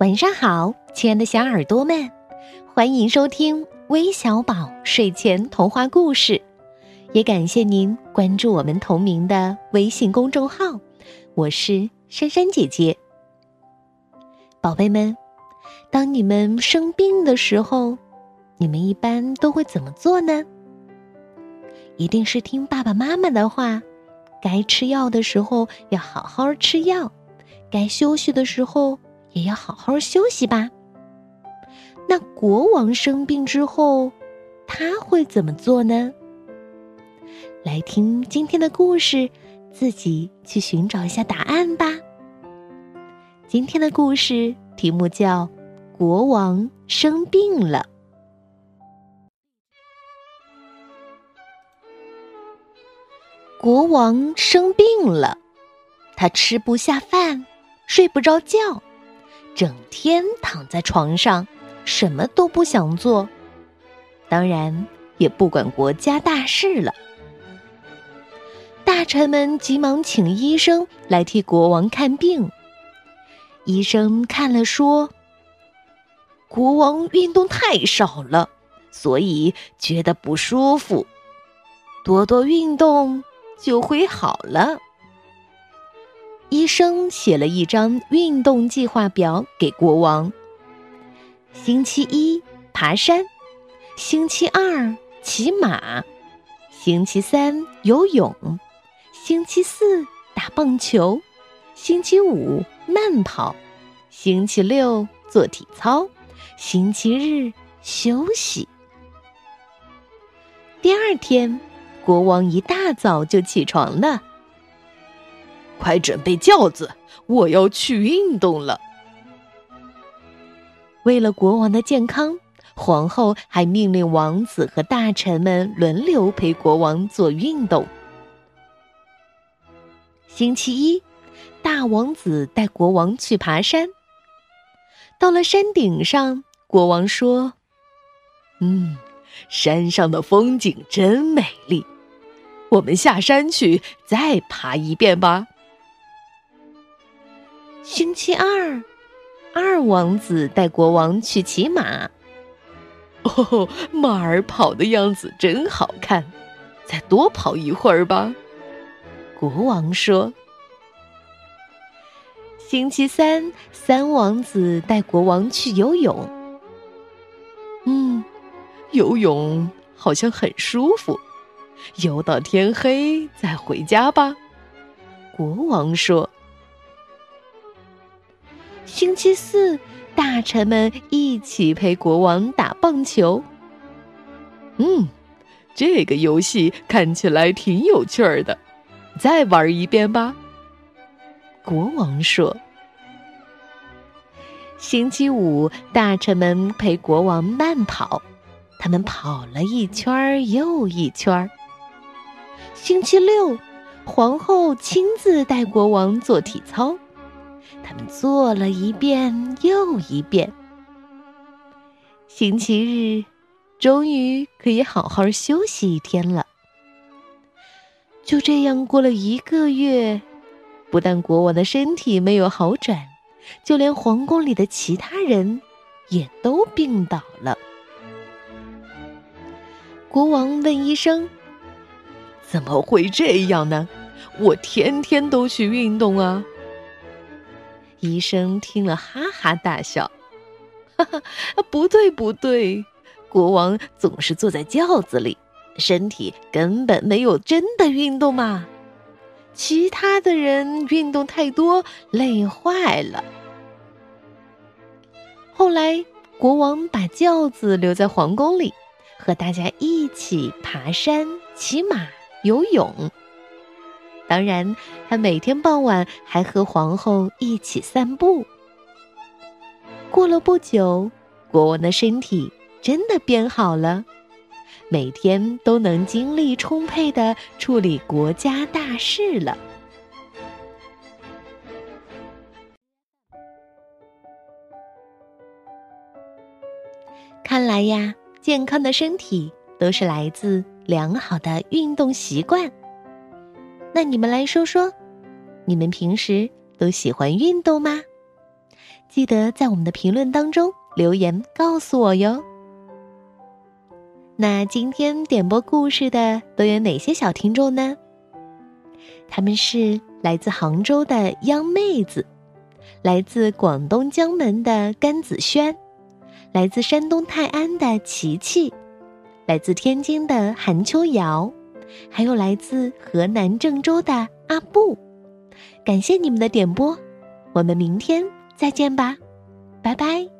晚上好，亲爱的小耳朵们，欢迎收听微小宝睡前童话故事，也感谢您关注我们同名的微信公众号。我是珊珊姐姐。宝贝们，当你们生病的时候，你们一般都会怎么做呢？一定是听爸爸妈妈的话，该吃药的时候要好好吃药，该休息的时候。也要好好休息吧。那国王生病之后，他会怎么做呢？来听今天的故事，自己去寻找一下答案吧。今天的故事题目叫《国王生病了》。国王生病了，他吃不下饭，睡不着觉。整天躺在床上，什么都不想做，当然也不管国家大事了。大臣们急忙请医生来替国王看病。医生看了说：“国王运动太少了，所以觉得不舒服，多多运动就会好了。”医生写了一张运动计划表给国王。星期一爬山，星期二骑马，星期三游泳，星期四打棒球，星期五慢跑，星期六做体操，星期日休息。第二天，国王一大早就起床了。快准备轿子，我要去运动了。为了国王的健康，皇后还命令王子和大臣们轮流陪国王做运动。星期一，大王子带国王去爬山。到了山顶上，国王说：“嗯，山上的风景真美丽，我们下山去再爬一遍吧。”星期二，二王子带国王去骑马。哦，马儿跑的样子真好看，再多跑一会儿吧。国王说。星期三，三王子带国王去游泳。嗯，游泳好像很舒服，游到天黑再回家吧。国王说。星期四，大臣们一起陪国王打棒球。嗯，这个游戏看起来挺有趣儿的，再玩一遍吧。国王说。星期五，大臣们陪国王慢跑，他们跑了一圈又一圈。星期六，皇后亲自带国王做体操。他们做了一遍又一遍。星期日，终于可以好好休息一天了。就这样过了一个月，不但国王的身体没有好转，就连皇宫里的其他人也都病倒了。国王问医生：“怎么会这样呢？我天天都去运动啊！”医生听了，哈哈大笑：“哈哈，不对不对，国王总是坐在轿子里，身体根本没有真的运动嘛。其他的人运动太多，累坏了。”后来，国王把轿子留在皇宫里，和大家一起爬山、骑马、游泳。当然，他每天傍晚还和皇后一起散步。过了不久，国王的身体真的变好了，每天都能精力充沛的处理国家大事了。看来呀，健康的身体都是来自良好的运动习惯。那你们来说说，你们平时都喜欢运动吗？记得在我们的评论当中留言告诉我哟。那今天点播故事的都有哪些小听众呢？他们是来自杭州的央妹子，来自广东江门的甘子轩，来自山东泰安的琪琪，来自天津的韩秋瑶，还有来自河南郑州的阿布。感谢你们的点播，我们明天再见吧，拜拜。